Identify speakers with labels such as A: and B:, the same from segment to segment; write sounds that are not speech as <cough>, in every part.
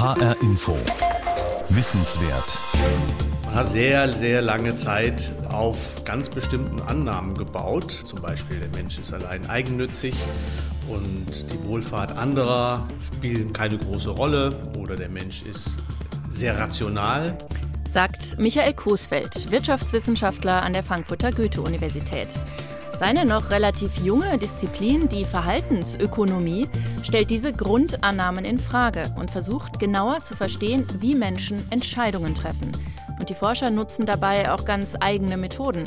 A: HR Info. Wissenswert.
B: Man hat sehr, sehr lange Zeit auf ganz bestimmten Annahmen gebaut. Zum Beispiel, der Mensch ist allein eigennützig und die Wohlfahrt anderer spielt keine große Rolle oder der Mensch ist sehr rational.
C: Sagt Michael Coesfeld, Wirtschaftswissenschaftler an der Frankfurter Goethe-Universität. Seine noch relativ junge Disziplin, die Verhaltensökonomie, stellt diese Grundannahmen in Frage und versucht genauer zu verstehen, wie Menschen Entscheidungen treffen. Und die Forscher nutzen dabei auch ganz eigene Methoden.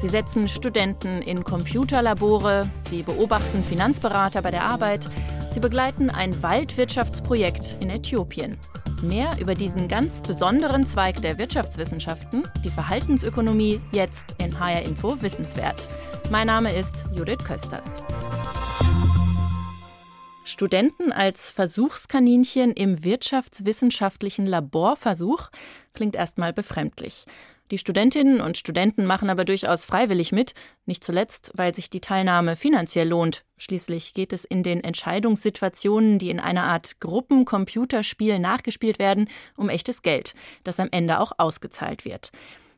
C: Sie setzen Studenten in Computerlabore, sie beobachten Finanzberater bei der Arbeit, sie begleiten ein Waldwirtschaftsprojekt in Äthiopien. Mehr über diesen ganz besonderen Zweig der Wirtschaftswissenschaften, die Verhaltensökonomie, jetzt in HR Info Wissenswert. Mein Name ist Judith Kösters. Studenten als Versuchskaninchen im wirtschaftswissenschaftlichen Laborversuch klingt erstmal befremdlich. Die Studentinnen und Studenten machen aber durchaus freiwillig mit, nicht zuletzt, weil sich die Teilnahme finanziell lohnt. Schließlich geht es in den Entscheidungssituationen, die in einer Art Gruppencomputerspiel nachgespielt werden, um echtes Geld, das am Ende auch ausgezahlt wird.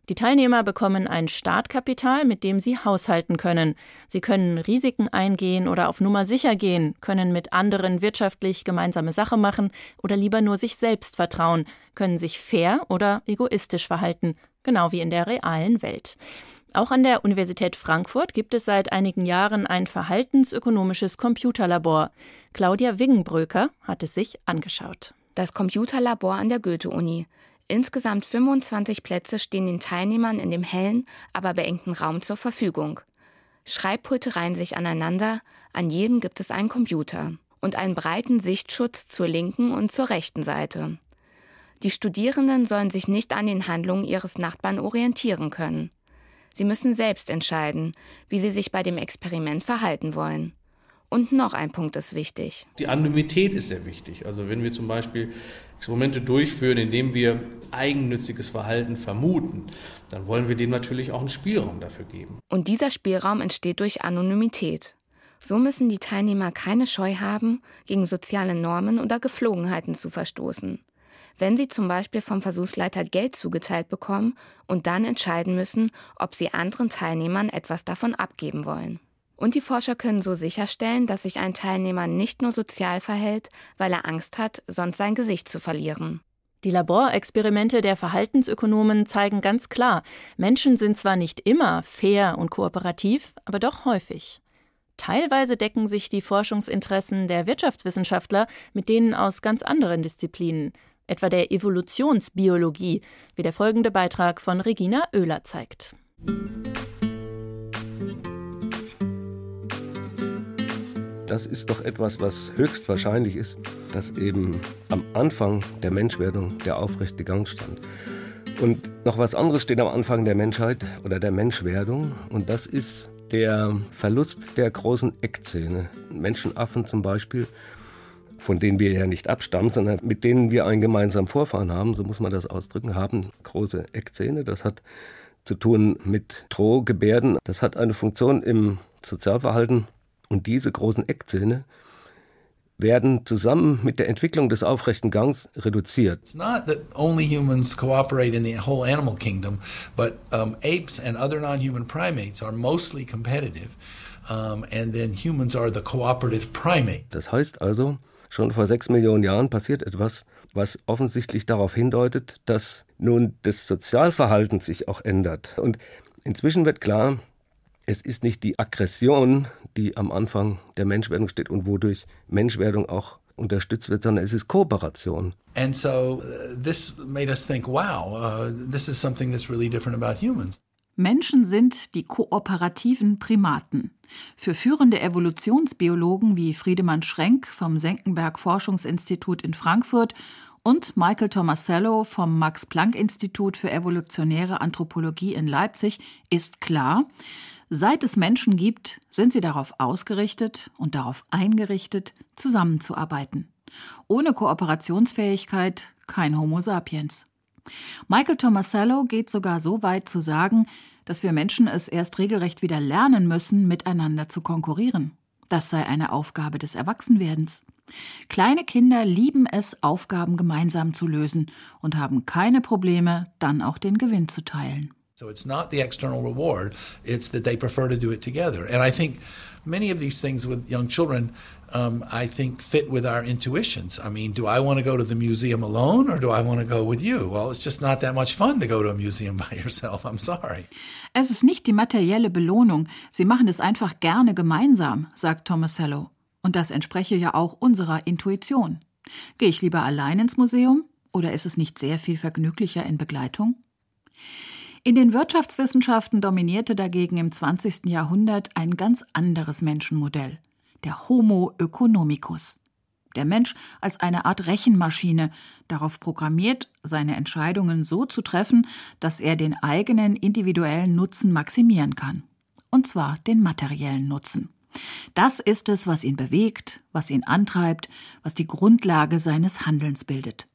C: Die Teilnehmer bekommen ein Startkapital, mit dem sie haushalten können. Sie können Risiken eingehen oder auf Nummer sicher gehen, können mit anderen wirtschaftlich gemeinsame Sache machen oder lieber nur sich selbst vertrauen, können sich fair oder egoistisch verhalten, genau wie in der realen Welt. Auch an der Universität Frankfurt gibt es seit einigen Jahren ein verhaltensökonomisches Computerlabor. Claudia Wiggenbröker hat es sich angeschaut.
D: Das Computerlabor an der Goethe-Uni. Insgesamt 25 Plätze stehen den Teilnehmern in dem hellen, aber beengten Raum zur Verfügung. Schreibpulte reihen sich aneinander, an jedem gibt es einen Computer und einen breiten Sichtschutz zur linken und zur rechten Seite. Die Studierenden sollen sich nicht an den Handlungen ihres Nachbarn orientieren können. Sie müssen selbst entscheiden, wie sie sich bei dem Experiment verhalten wollen. Und noch ein Punkt ist wichtig.
B: Die Anonymität ist sehr wichtig. Also wenn wir zum Beispiel Experimente durchführen, indem wir eigennütziges Verhalten vermuten, dann wollen wir dem natürlich auch einen Spielraum dafür geben.
D: Und dieser Spielraum entsteht durch Anonymität. So müssen die Teilnehmer keine Scheu haben, gegen soziale Normen oder Geflogenheiten zu verstoßen. Wenn sie zum Beispiel vom Versuchsleiter Geld zugeteilt bekommen und dann entscheiden müssen, ob sie anderen Teilnehmern etwas davon abgeben wollen. Und die Forscher können so sicherstellen, dass sich ein Teilnehmer nicht nur sozial verhält, weil er Angst hat, sonst sein Gesicht zu verlieren.
C: Die Laborexperimente der Verhaltensökonomen zeigen ganz klar, Menschen sind zwar nicht immer fair und kooperativ, aber doch häufig. Teilweise decken sich die Forschungsinteressen der Wirtschaftswissenschaftler mit denen aus ganz anderen Disziplinen, etwa der Evolutionsbiologie, wie der folgende Beitrag von Regina Oehler zeigt.
E: Das ist doch etwas, was höchstwahrscheinlich ist, dass eben am Anfang der Menschwerdung der aufrechte Gang stand. Und noch was anderes steht am Anfang der Menschheit oder der Menschwerdung und das ist der Verlust der großen Eckzähne. Menschenaffen zum Beispiel, von denen wir ja nicht abstammen, sondern mit denen wir einen gemeinsamen Vorfahren haben, so muss man das ausdrücken, haben große Eckzähne. Das hat zu tun mit Drohgebärden. Das hat eine Funktion im Sozialverhalten und diese großen Eckzähne werden zusammen mit der Entwicklung des aufrechten Gangs reduziert. It's not that only humans cooperate in the whole animal kingdom, but um, apes and other non-human primates are mostly competitive. Um, and then humans are the cooperative primate. Das heißt also, schon vor sechs Millionen Jahren passiert etwas, was offensichtlich darauf hindeutet, dass nun das Sozialverhalten sich auch ändert. Und inzwischen wird klar, es ist nicht die Aggression, die am Anfang der Menschwerdung steht und wodurch Menschwerdung auch unterstützt wird, sondern es ist Kooperation. And so uh, this made us think, wow, uh, this is something that's really different about humans.
F: Menschen sind die kooperativen Primaten. Für führende Evolutionsbiologen wie Friedemann Schrenk vom Senckenberg Forschungsinstitut in Frankfurt und Michael Tomasello vom Max Planck Institut für evolutionäre Anthropologie in Leipzig ist klar, Seit es Menschen gibt, sind sie darauf ausgerichtet und darauf eingerichtet, zusammenzuarbeiten. Ohne Kooperationsfähigkeit kein Homo sapiens. Michael Tomasello geht sogar so weit zu sagen, dass wir Menschen es erst regelrecht wieder lernen müssen, miteinander zu konkurrieren. Das sei eine Aufgabe des Erwachsenwerdens. Kleine Kinder lieben es, Aufgaben gemeinsam zu lösen und haben keine Probleme, dann auch den Gewinn zu teilen.
G: So it's not the external reward, it's that they prefer to do it together. And I think many of these things with young children, um, I think, fit with our intuitions. I mean, do I want to go to the museum alone or do I want to go with you? Well, it's just not that much fun to go to a museum <laughs> by yourself. I'm sorry.
F: Es ist nicht die materielle Belohnung. Sie machen es einfach gerne gemeinsam, sagt Tomasello. Und das entspreche ja auch unserer Intuition. Gehe ich lieber allein ins Museum oder ist es nicht sehr viel vergnüglicher in Begleitung? In den Wirtschaftswissenschaften dominierte dagegen im 20. Jahrhundert ein ganz anderes Menschenmodell, der Homo economicus. Der Mensch als eine Art Rechenmaschine, darauf programmiert, seine Entscheidungen so zu treffen, dass er den eigenen individuellen Nutzen maximieren kann. Und zwar den materiellen Nutzen. Das ist es, was ihn bewegt, was ihn antreibt, was die Grundlage seines Handelns bildet.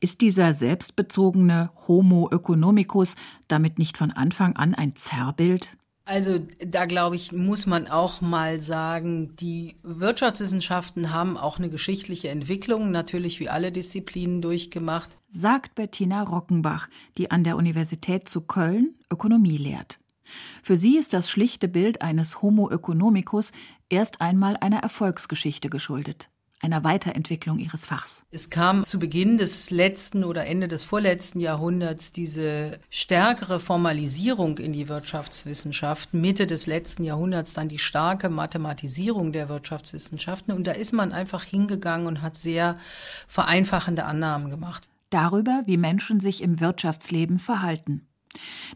F: Ist dieser selbstbezogene Homo economicus damit nicht von Anfang an ein Zerrbild?
H: Also da glaube ich, muss man auch mal sagen, die Wirtschaftswissenschaften haben auch eine geschichtliche Entwicklung, natürlich wie alle Disziplinen durchgemacht.
F: Sagt Bettina Rockenbach, die an der Universität zu Köln Ökonomie lehrt. Für sie ist das schlichte Bild eines Homo economicus erst einmal einer Erfolgsgeschichte geschuldet einer Weiterentwicklung ihres Fachs.
H: Es kam zu Beginn des letzten oder Ende des vorletzten Jahrhunderts diese stärkere Formalisierung in die Wirtschaftswissenschaften, Mitte des letzten Jahrhunderts dann die starke Mathematisierung der Wirtschaftswissenschaften und da ist man einfach hingegangen und hat sehr vereinfachende Annahmen gemacht.
F: Darüber, wie Menschen sich im Wirtschaftsleben verhalten.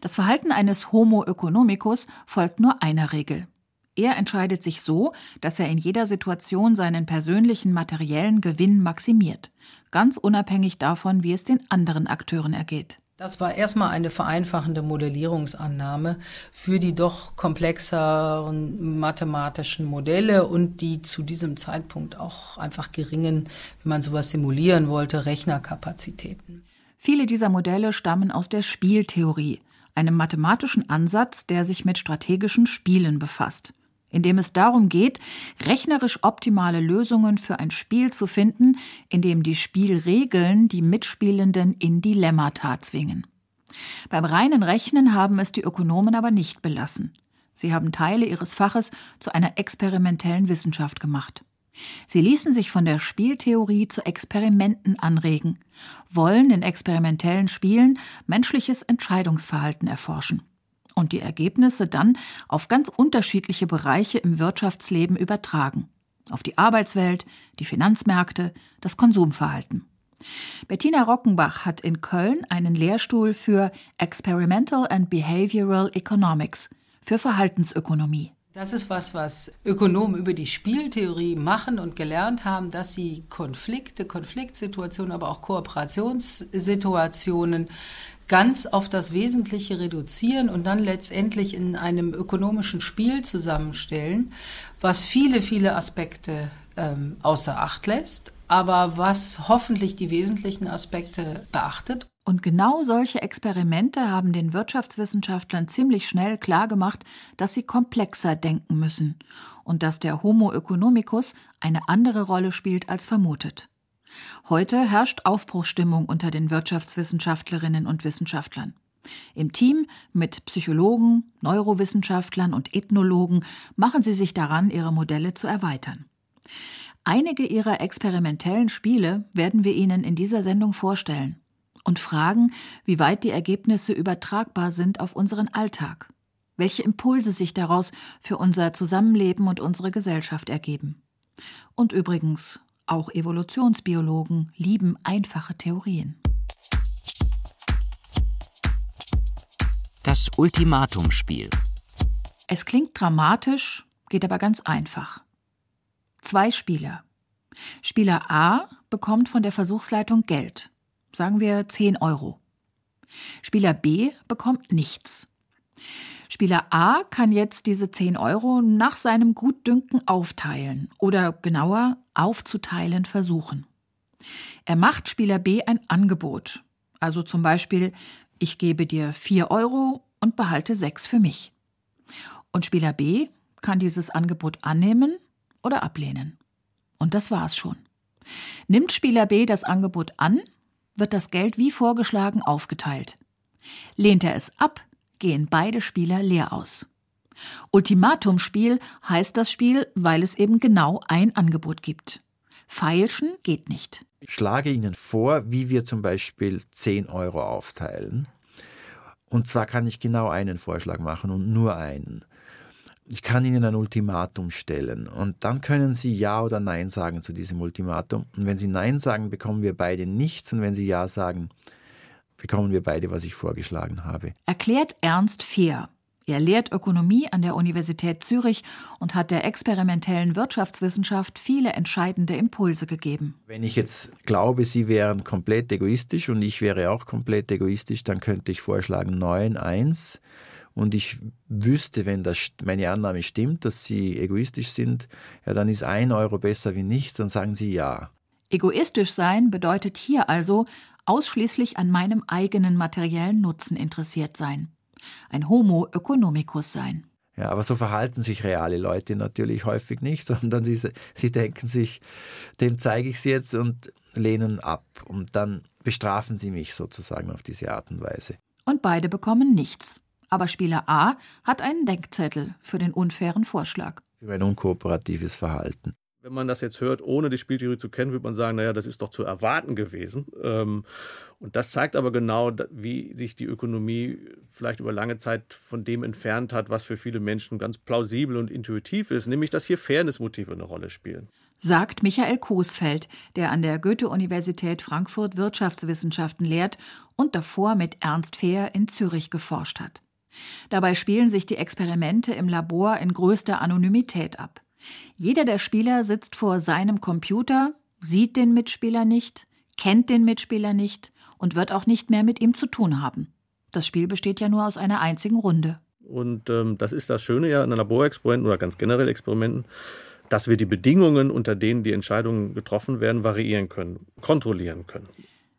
F: Das Verhalten eines Homo economicus folgt nur einer Regel. Er entscheidet sich so, dass er in jeder Situation seinen persönlichen materiellen Gewinn maximiert, ganz unabhängig davon, wie es den anderen Akteuren ergeht.
H: Das war erstmal eine vereinfachende Modellierungsannahme für die doch komplexeren mathematischen Modelle und die zu diesem Zeitpunkt auch einfach geringen, wenn man sowas simulieren wollte, Rechnerkapazitäten.
F: Viele dieser Modelle stammen aus der Spieltheorie, einem mathematischen Ansatz, der sich mit strategischen Spielen befasst in dem es darum geht, rechnerisch optimale Lösungen für ein Spiel zu finden, in dem die Spielregeln die Mitspielenden in Dilemmata zwingen. Beim reinen Rechnen haben es die Ökonomen aber nicht belassen. Sie haben Teile ihres Faches zu einer experimentellen Wissenschaft gemacht. Sie ließen sich von der Spieltheorie zu Experimenten anregen, wollen in experimentellen Spielen menschliches Entscheidungsverhalten erforschen und die Ergebnisse dann auf ganz unterschiedliche Bereiche im Wirtschaftsleben übertragen. Auf die Arbeitswelt, die Finanzmärkte, das Konsumverhalten. Bettina Rockenbach hat in Köln einen Lehrstuhl für Experimental and Behavioral Economics, für Verhaltensökonomie.
H: Das ist was, was Ökonomen über die Spieltheorie machen und gelernt haben, dass sie Konflikte, Konfliktsituationen, aber auch Kooperationssituationen ganz auf das Wesentliche reduzieren und dann letztendlich in einem ökonomischen Spiel zusammenstellen, was viele, viele Aspekte ähm, außer Acht lässt, aber was hoffentlich die wesentlichen Aspekte beachtet.
F: Und genau solche Experimente haben den Wirtschaftswissenschaftlern ziemlich schnell klargemacht, dass sie komplexer denken müssen und dass der Homo economicus eine andere Rolle spielt als vermutet. Heute herrscht Aufbruchsstimmung unter den Wirtschaftswissenschaftlerinnen und Wissenschaftlern. Im Team mit Psychologen, Neurowissenschaftlern und Ethnologen machen sie sich daran, ihre Modelle zu erweitern. Einige ihrer experimentellen Spiele werden wir Ihnen in dieser Sendung vorstellen und fragen, wie weit die Ergebnisse übertragbar sind auf unseren Alltag, welche Impulse sich daraus für unser Zusammenleben und unsere Gesellschaft ergeben. Und übrigens, auch Evolutionsbiologen lieben einfache Theorien.
I: Das Ultimatumspiel.
F: Es klingt dramatisch, geht aber ganz einfach. Zwei Spieler. Spieler A bekommt von der Versuchsleitung Geld, sagen wir 10 Euro. Spieler B bekommt nichts. Spieler A kann jetzt diese 10 Euro nach seinem Gutdünken aufteilen oder genauer aufzuteilen versuchen. Er macht Spieler B ein Angebot. Also zum Beispiel, ich gebe dir 4 Euro und behalte 6 für mich. Und Spieler B kann dieses Angebot annehmen oder ablehnen. Und das war's schon. Nimmt Spieler B das Angebot an, wird das Geld wie vorgeschlagen aufgeteilt. Lehnt er es ab, gehen beide Spieler leer aus. Ultimatumspiel heißt das Spiel, weil es eben genau ein Angebot gibt. Feilschen geht nicht.
I: Ich schlage Ihnen vor, wie wir zum Beispiel 10 Euro aufteilen. Und zwar kann ich genau einen Vorschlag machen und nur einen. Ich kann Ihnen ein Ultimatum stellen und dann können Sie Ja oder Nein sagen zu diesem Ultimatum. Und wenn Sie Nein sagen, bekommen wir beide nichts und wenn Sie Ja sagen, bekommen wir beide, was ich vorgeschlagen habe.
F: Erklärt Ernst Fehr. Er lehrt Ökonomie an der Universität Zürich und hat der experimentellen Wirtschaftswissenschaft viele entscheidende Impulse gegeben.
I: Wenn ich jetzt glaube, Sie wären komplett egoistisch und ich wäre auch komplett egoistisch, dann könnte ich vorschlagen 9, 1 und ich wüsste, wenn das meine Annahme stimmt, dass Sie egoistisch sind, ja, dann ist ein Euro besser wie nichts, dann sagen Sie ja.
F: Egoistisch sein bedeutet hier also ausschließlich an meinem eigenen materiellen Nutzen interessiert sein ein Homo economicus sein.
I: Ja, aber so verhalten sich reale Leute natürlich häufig nicht, <laughs> sondern sie, sie denken sich, dem zeige ich es jetzt und lehnen ab. Und dann bestrafen sie mich sozusagen auf diese Art und Weise.
F: Und beide bekommen nichts. Aber Spieler A hat einen Denkzettel für den unfairen Vorschlag.
I: Für ein unkooperatives Verhalten.
B: Wenn man das jetzt hört, ohne die Spieltheorie zu kennen, würde man sagen, naja, das ist doch zu erwarten gewesen. Ähm, und das zeigt aber genau, wie sich die Ökonomie vielleicht über lange Zeit von dem entfernt hat, was für viele Menschen ganz plausibel und intuitiv ist, nämlich dass hier Fairnessmotive eine Rolle spielen.
F: Sagt Michael Coesfeld, der an der Goethe-Universität Frankfurt Wirtschaftswissenschaften lehrt und davor mit Ernst Fehr in Zürich geforscht hat. Dabei spielen sich die Experimente im Labor in größter Anonymität ab. Jeder der Spieler sitzt vor seinem Computer, sieht den Mitspieler nicht, kennt den Mitspieler nicht und wird auch nicht mehr mit ihm zu tun haben. Das Spiel besteht ja nur aus einer einzigen Runde.
B: Und ähm, das ist das Schöne ja an Laborexperimenten oder ganz generell Experimenten, dass wir die Bedingungen, unter denen die Entscheidungen getroffen werden, variieren können, kontrollieren können.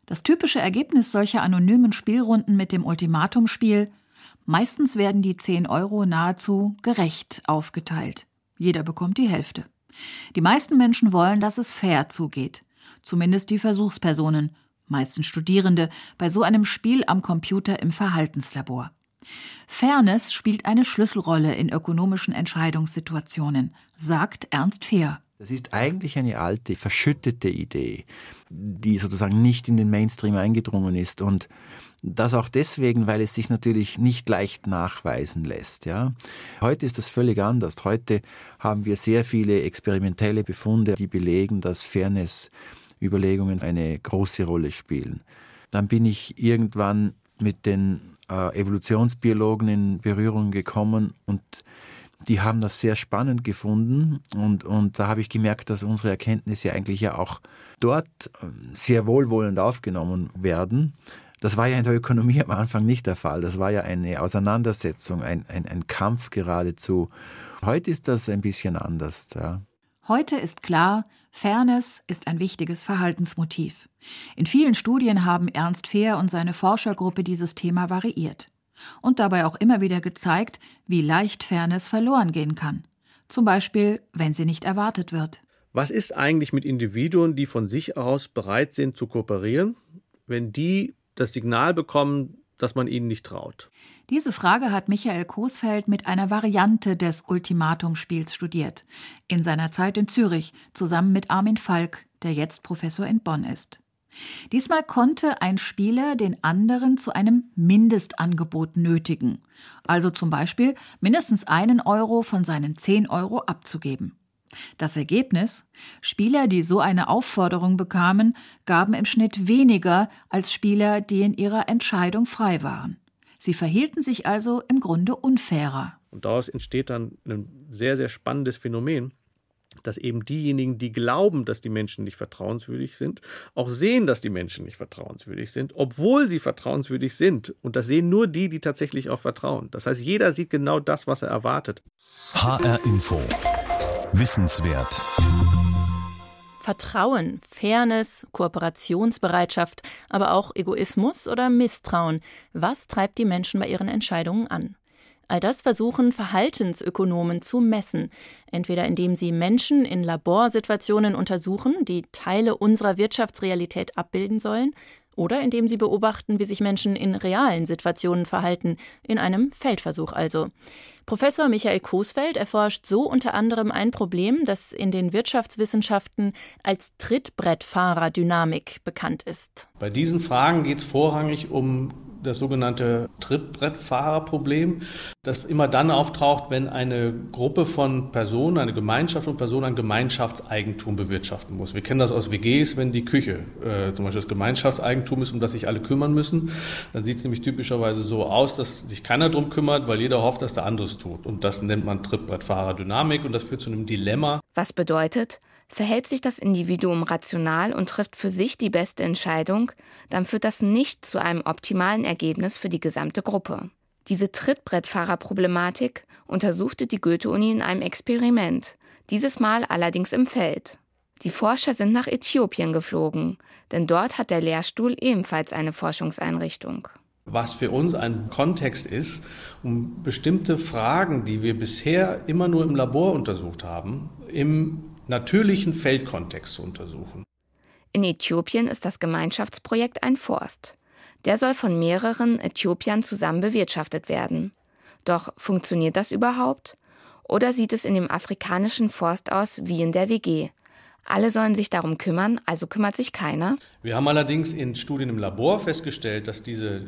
F: Das typische Ergebnis solcher anonymen Spielrunden mit dem Ultimatumspiel Meistens werden die 10 Euro nahezu gerecht aufgeteilt. Jeder bekommt die Hälfte. Die meisten Menschen wollen, dass es fair zugeht. Zumindest die Versuchspersonen, meistens Studierende, bei so einem Spiel am Computer im Verhaltenslabor. Fairness spielt eine Schlüsselrolle in ökonomischen Entscheidungssituationen, sagt Ernst Fehr.
I: Das ist eigentlich eine alte, verschüttete Idee, die sozusagen nicht in den Mainstream eingedrungen ist und das auch deswegen, weil es sich natürlich nicht leicht nachweisen lässt. Ja. Heute ist das völlig anders. Heute haben wir sehr viele experimentelle Befunde, die belegen, dass Fairness-Überlegungen eine große Rolle spielen. Dann bin ich irgendwann mit den äh, Evolutionsbiologen in Berührung gekommen und die haben das sehr spannend gefunden und, und da habe ich gemerkt, dass unsere Erkenntnisse eigentlich ja auch dort äh, sehr wohlwollend aufgenommen werden. Das war ja in der Ökonomie am Anfang nicht der Fall. Das war ja eine Auseinandersetzung, ein, ein, ein Kampf geradezu. Heute ist das ein bisschen anders. Ja.
F: Heute ist klar, Fairness ist ein wichtiges Verhaltensmotiv. In vielen Studien haben Ernst Fehr und seine Forschergruppe dieses Thema variiert und dabei auch immer wieder gezeigt, wie leicht Fairness verloren gehen kann. Zum Beispiel, wenn sie nicht erwartet wird.
B: Was ist eigentlich mit Individuen, die von sich aus bereit sind zu kooperieren, wenn die das Signal bekommen, dass man ihnen nicht traut?
F: Diese Frage hat Michael Coesfeld mit einer Variante des Ultimatumspiels studiert. In seiner Zeit in Zürich, zusammen mit Armin Falk, der jetzt Professor in Bonn ist. Diesmal konnte ein Spieler den anderen zu einem Mindestangebot nötigen, also zum Beispiel mindestens einen Euro von seinen zehn Euro abzugeben. Das Ergebnis? Spieler, die so eine Aufforderung bekamen, gaben im Schnitt weniger als Spieler, die in ihrer Entscheidung frei waren. Sie verhielten sich also im Grunde unfairer.
B: Und daraus entsteht dann ein sehr, sehr spannendes Phänomen, dass eben diejenigen, die glauben, dass die Menschen nicht vertrauenswürdig sind, auch sehen, dass die Menschen nicht vertrauenswürdig sind, obwohl sie vertrauenswürdig sind. Und das sehen nur die, die tatsächlich auch vertrauen. Das heißt, jeder sieht genau das, was er erwartet.
A: HR Info. Wissenswert.
C: Vertrauen, Fairness, Kooperationsbereitschaft, aber auch Egoismus oder Misstrauen. Was treibt die Menschen bei ihren Entscheidungen an? All das versuchen Verhaltensökonomen zu messen, entweder indem sie Menschen in Laborsituationen untersuchen, die Teile unserer Wirtschaftsrealität abbilden sollen, oder indem sie beobachten, wie sich Menschen in realen Situationen verhalten, in einem Feldversuch also. Professor Michael Coesfeld erforscht so unter anderem ein Problem, das in den Wirtschaftswissenschaften als Trittbrettfahrerdynamik bekannt ist.
B: Bei diesen Fragen geht es vorrangig um das sogenannte Trittbrettfahrerproblem, das immer dann auftaucht, wenn eine Gruppe von Personen, eine Gemeinschaft von Personen ein Gemeinschaftseigentum bewirtschaften muss. Wir kennen das aus WGs, wenn die Küche äh, zum Beispiel das Gemeinschaftseigentum ist, um das sich alle kümmern müssen. Dann sieht es nämlich typischerweise so aus, dass sich keiner darum kümmert, weil jeder hofft, dass der andere es tut. Und das nennt man Trittbrettfahrerdynamik und das führt zu einem Dilemma.
D: Was bedeutet, Verhält sich das Individuum rational und trifft für sich die beste Entscheidung, dann führt das nicht zu einem optimalen Ergebnis für die gesamte Gruppe. Diese Trittbrettfahrerproblematik untersuchte die Goethe-Uni in einem Experiment, dieses Mal allerdings im Feld. Die Forscher sind nach Äthiopien geflogen, denn dort hat der Lehrstuhl ebenfalls eine Forschungseinrichtung
B: was für uns ein Kontext ist, um bestimmte Fragen, die wir bisher immer nur im Labor untersucht haben, im natürlichen Feldkontext zu untersuchen.
D: In Äthiopien ist das Gemeinschaftsprojekt ein Forst. Der soll von mehreren Äthiopiern zusammen bewirtschaftet werden. Doch funktioniert das überhaupt? Oder sieht es in dem afrikanischen Forst aus wie in der WG? Alle sollen sich darum kümmern, also kümmert sich keiner?
B: Wir haben allerdings in Studien im Labor festgestellt, dass diese,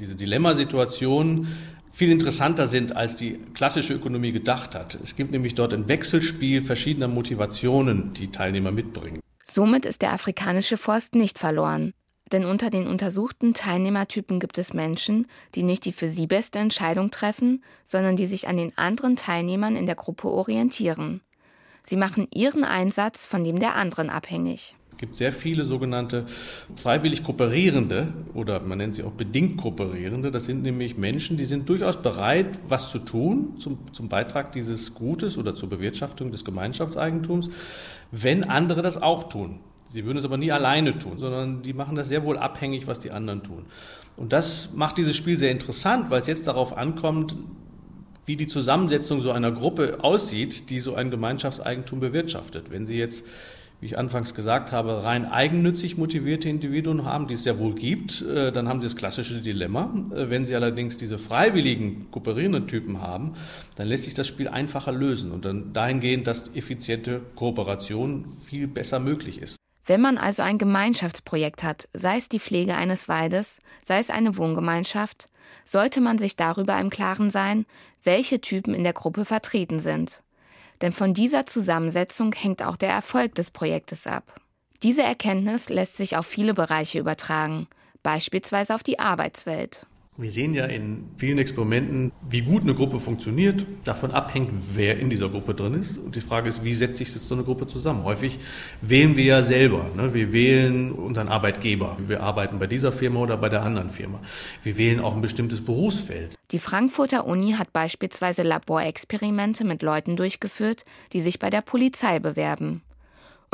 B: diese Dilemmasituation viel interessanter sind, als die klassische Ökonomie gedacht hat. Es gibt nämlich dort ein Wechselspiel verschiedener Motivationen, die Teilnehmer mitbringen.
D: Somit ist der afrikanische Forst nicht verloren. Denn unter den untersuchten Teilnehmertypen gibt es Menschen, die nicht die für sie beste Entscheidung treffen, sondern die sich an den anderen Teilnehmern in der Gruppe orientieren. Sie machen ihren Einsatz von dem der anderen abhängig.
B: Gibt sehr viele sogenannte freiwillig Kooperierende oder man nennt sie auch bedingt Kooperierende. Das sind nämlich Menschen, die sind durchaus bereit, was zu tun zum, zum Beitrag dieses Gutes oder zur Bewirtschaftung des Gemeinschaftseigentums, wenn andere das auch tun. Sie würden es aber nie alleine tun, sondern die machen das sehr wohl abhängig, was die anderen tun. Und das macht dieses Spiel sehr interessant, weil es jetzt darauf ankommt, wie die Zusammensetzung so einer Gruppe aussieht, die so ein Gemeinschaftseigentum bewirtschaftet. Wenn Sie jetzt wie ich anfangs gesagt habe, rein eigennützig motivierte Individuen haben, die es ja wohl gibt, äh, dann haben sie das klassische Dilemma. Äh, wenn sie allerdings diese freiwilligen, kooperierenden Typen haben, dann lässt sich das Spiel einfacher lösen und dann dahingehend, dass effiziente Kooperation viel besser möglich ist.
D: Wenn man also ein Gemeinschaftsprojekt hat, sei es die Pflege eines Waldes, sei es eine Wohngemeinschaft, sollte man sich darüber im Klaren sein, welche Typen in der Gruppe vertreten sind. Denn von dieser Zusammensetzung hängt auch der Erfolg des Projektes ab. Diese Erkenntnis lässt sich auf viele Bereiche übertragen, beispielsweise auf die Arbeitswelt.
B: Wir sehen ja in vielen Experimenten, wie gut eine Gruppe funktioniert, davon abhängt, wer in dieser Gruppe drin ist. Und die Frage ist, wie setzt sich jetzt so eine Gruppe zusammen? Häufig wählen wir ja selber. Ne? Wir wählen unseren Arbeitgeber. Wir arbeiten bei dieser Firma oder bei der anderen Firma. Wir wählen auch ein bestimmtes Berufsfeld.
D: Die Frankfurter Uni hat beispielsweise Laborexperimente mit Leuten durchgeführt, die sich bei der Polizei bewerben.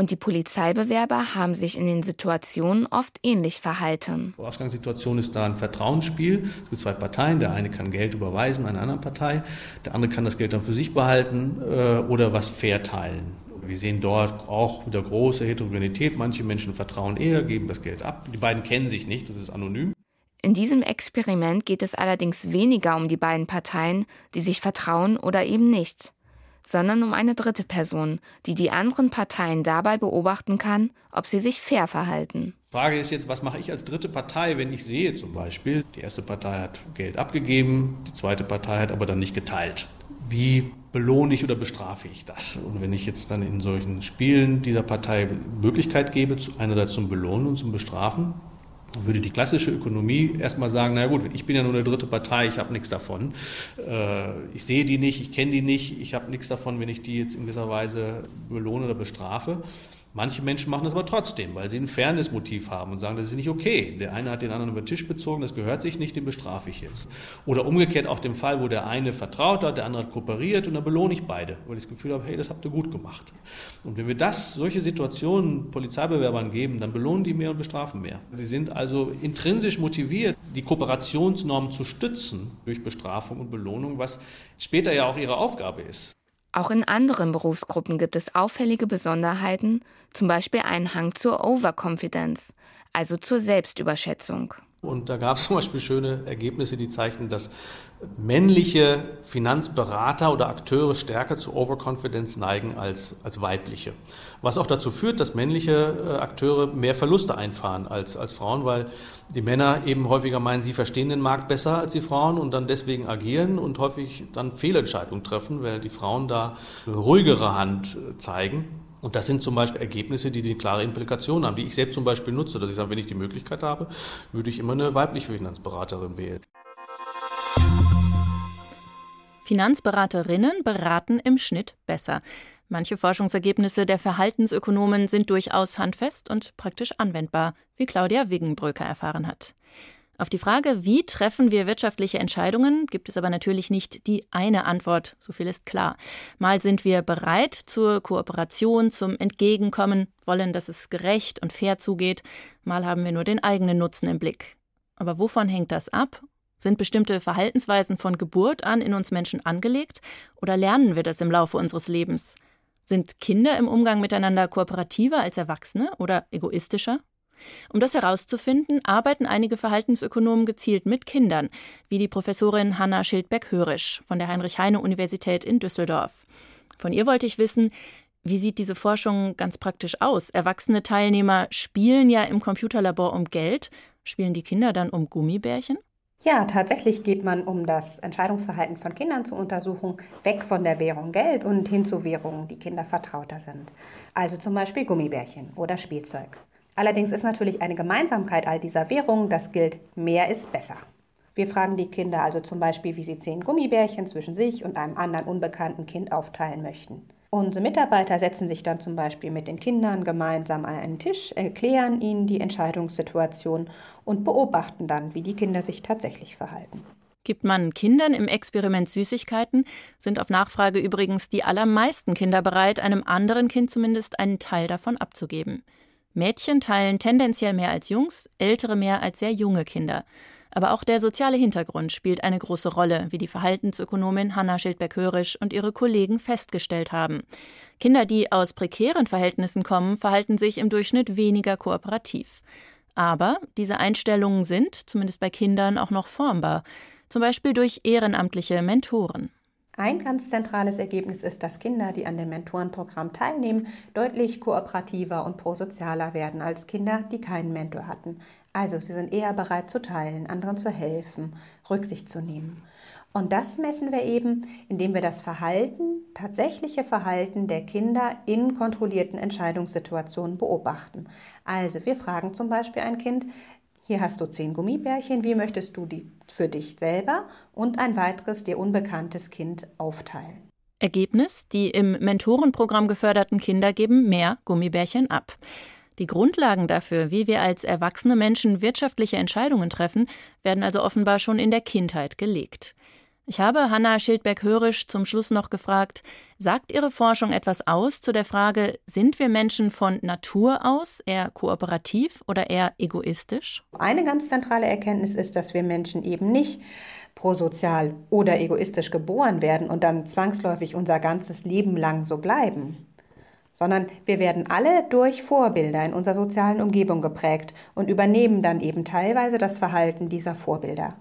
D: Und die Polizeibewerber haben sich in den Situationen oft ähnlich verhalten.
B: Die Ausgangssituation ist da ein Vertrauensspiel. Es gibt zwei Parteien. Der eine kann Geld überweisen einer anderen Partei. Der andere kann das Geld dann für sich behalten äh, oder was verteilen. Wir sehen dort auch wieder große Heterogenität. Manche Menschen vertrauen eher, geben das Geld ab. Die beiden kennen sich nicht, das ist anonym.
D: In diesem Experiment geht es allerdings weniger um die beiden Parteien, die sich vertrauen oder eben nicht sondern um eine dritte Person, die die anderen Parteien dabei beobachten kann, ob sie sich fair verhalten.
B: Frage ist jetzt, was mache ich als dritte Partei, wenn ich sehe zum Beispiel, die erste Partei hat Geld abgegeben, die zweite Partei hat aber dann nicht geteilt. Wie belohne ich oder bestrafe ich das? Und wenn ich jetzt dann in solchen Spielen dieser Partei Möglichkeit gebe, einerseits zum Belohnen und zum Bestrafen, würde die klassische Ökonomie erstmal sagen, na gut, ich bin ja nur eine dritte Partei, ich habe nichts davon. Äh, ich sehe die nicht, ich kenne die nicht, ich habe nichts davon, wenn ich die jetzt in gewisser Weise belohne oder bestrafe. Manche Menschen machen das aber trotzdem, weil sie ein Fairness-Motiv haben und sagen, das ist nicht okay. Der eine hat den anderen über den Tisch bezogen, das gehört sich nicht, den bestrafe ich jetzt. Oder umgekehrt auch dem Fall, wo der eine vertraut hat, der andere hat kooperiert und dann belohne ich beide, weil ich das Gefühl habe, hey, das habt ihr gut gemacht. Und wenn wir das, solche Situationen Polizeibewerbern geben, dann belohnen die mehr und bestrafen mehr. Sie sind also intrinsisch motiviert, die Kooperationsnormen zu stützen durch Bestrafung und Belohnung, was später ja auch ihre Aufgabe ist.
D: Auch in anderen Berufsgruppen gibt es auffällige Besonderheiten, zum Beispiel einen Hang zur Overconfidence, also zur Selbstüberschätzung.
B: Und da gab es <laughs> zum Beispiel schöne Ergebnisse, die zeichnen, dass männliche Finanzberater oder Akteure stärker zu Overconfidence neigen als, als weibliche. Was auch dazu führt, dass männliche äh, Akteure mehr Verluste einfahren als, als Frauen, weil die Männer eben häufiger meinen, sie verstehen den Markt besser als die Frauen und dann deswegen agieren und häufig dann Fehlentscheidungen treffen, weil die Frauen da ruhigere Hand äh, zeigen. Und das sind zum Beispiel Ergebnisse, die die klare Implikation haben, die ich selbst zum Beispiel nutze, dass ich sage, wenn ich die Möglichkeit habe, würde ich immer eine weibliche Finanzberaterin wählen.
C: Finanzberaterinnen beraten im Schnitt besser. Manche Forschungsergebnisse der Verhaltensökonomen sind durchaus handfest und praktisch anwendbar, wie Claudia Wiggenbröker erfahren hat. Auf die Frage, wie treffen wir wirtschaftliche Entscheidungen, gibt es aber natürlich nicht die eine Antwort, so viel ist klar. Mal sind wir bereit zur Kooperation, zum Entgegenkommen, wollen, dass es gerecht und fair zugeht, mal haben wir nur den eigenen Nutzen im Blick. Aber wovon hängt das ab? Sind bestimmte Verhaltensweisen von Geburt an in uns Menschen angelegt oder lernen wir das im Laufe unseres Lebens? Sind Kinder im Umgang miteinander kooperativer als Erwachsene oder egoistischer? Um das herauszufinden, arbeiten einige Verhaltensökonomen gezielt mit Kindern, wie die Professorin Hanna Schildbeck-Hörisch von der Heinrich-Heine-Universität in Düsseldorf. Von ihr wollte ich wissen, wie sieht diese Forschung ganz praktisch aus? Erwachsene Teilnehmer spielen ja im Computerlabor um Geld. Spielen die Kinder dann um Gummibärchen?
J: Ja, tatsächlich geht man, um das Entscheidungsverhalten von Kindern zu untersuchen, weg von der Währung Geld und hin zu Währungen, die Kinder vertrauter sind. Also zum Beispiel Gummibärchen oder Spielzeug. Allerdings ist natürlich eine Gemeinsamkeit all dieser Währungen, das gilt, mehr ist besser. Wir fragen die Kinder also zum Beispiel, wie sie zehn Gummibärchen zwischen sich und einem anderen unbekannten Kind aufteilen möchten. Unsere Mitarbeiter setzen sich dann zum Beispiel mit den Kindern gemeinsam an einen Tisch, erklären ihnen die Entscheidungssituation und beobachten dann, wie die Kinder sich tatsächlich verhalten.
C: Gibt man Kindern im Experiment Süßigkeiten, sind auf Nachfrage übrigens die allermeisten Kinder bereit, einem anderen Kind zumindest einen Teil davon abzugeben. Mädchen teilen tendenziell mehr als Jungs, ältere mehr als sehr junge Kinder. Aber auch der soziale Hintergrund spielt eine große Rolle, wie die Verhaltensökonomin Hanna Schildbeck-Hörisch und ihre Kollegen festgestellt haben. Kinder, die aus prekären Verhältnissen kommen, verhalten sich im Durchschnitt weniger kooperativ. Aber diese Einstellungen sind, zumindest bei Kindern, auch noch formbar, zum Beispiel durch ehrenamtliche Mentoren.
J: Ein ganz zentrales Ergebnis ist, dass Kinder, die an dem Mentorenprogramm teilnehmen, deutlich kooperativer und prosozialer werden als Kinder, die keinen Mentor hatten. Also sie sind eher bereit zu teilen, anderen zu helfen, Rücksicht zu nehmen. Und das messen wir eben, indem wir das Verhalten, tatsächliche Verhalten der Kinder in kontrollierten Entscheidungssituationen beobachten. Also wir fragen zum Beispiel ein Kind, hier hast du zehn Gummibärchen. Wie möchtest du die für dich selber und ein weiteres dir unbekanntes Kind aufteilen?
C: Ergebnis: Die im Mentorenprogramm geförderten Kinder geben mehr Gummibärchen ab. Die Grundlagen dafür, wie wir als erwachsene Menschen wirtschaftliche Entscheidungen treffen, werden also offenbar schon in der Kindheit gelegt. Ich habe Hanna Schildberg-Hörisch zum Schluss noch gefragt, sagt Ihre Forschung etwas aus zu der Frage, sind wir Menschen von Natur aus eher kooperativ oder eher egoistisch?
J: Eine ganz zentrale Erkenntnis ist, dass wir Menschen eben nicht prosozial oder egoistisch geboren werden und dann zwangsläufig unser ganzes Leben lang so bleiben sondern wir werden alle durch Vorbilder in unserer sozialen Umgebung geprägt und übernehmen dann eben teilweise das Verhalten dieser Vorbilder.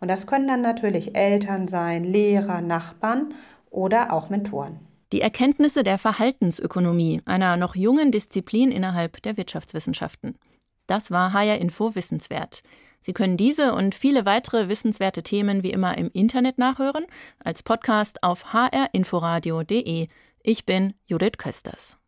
J: Und das können dann natürlich Eltern sein, Lehrer, Nachbarn oder auch Mentoren.
C: Die Erkenntnisse der Verhaltensökonomie, einer noch jungen Disziplin innerhalb der Wirtschaftswissenschaften. Das war HR Info Wissenswert. Sie können diese und viele weitere wissenswerte Themen wie immer im Internet nachhören, als Podcast auf hrinforadio.de. Ich bin Judith Kösters.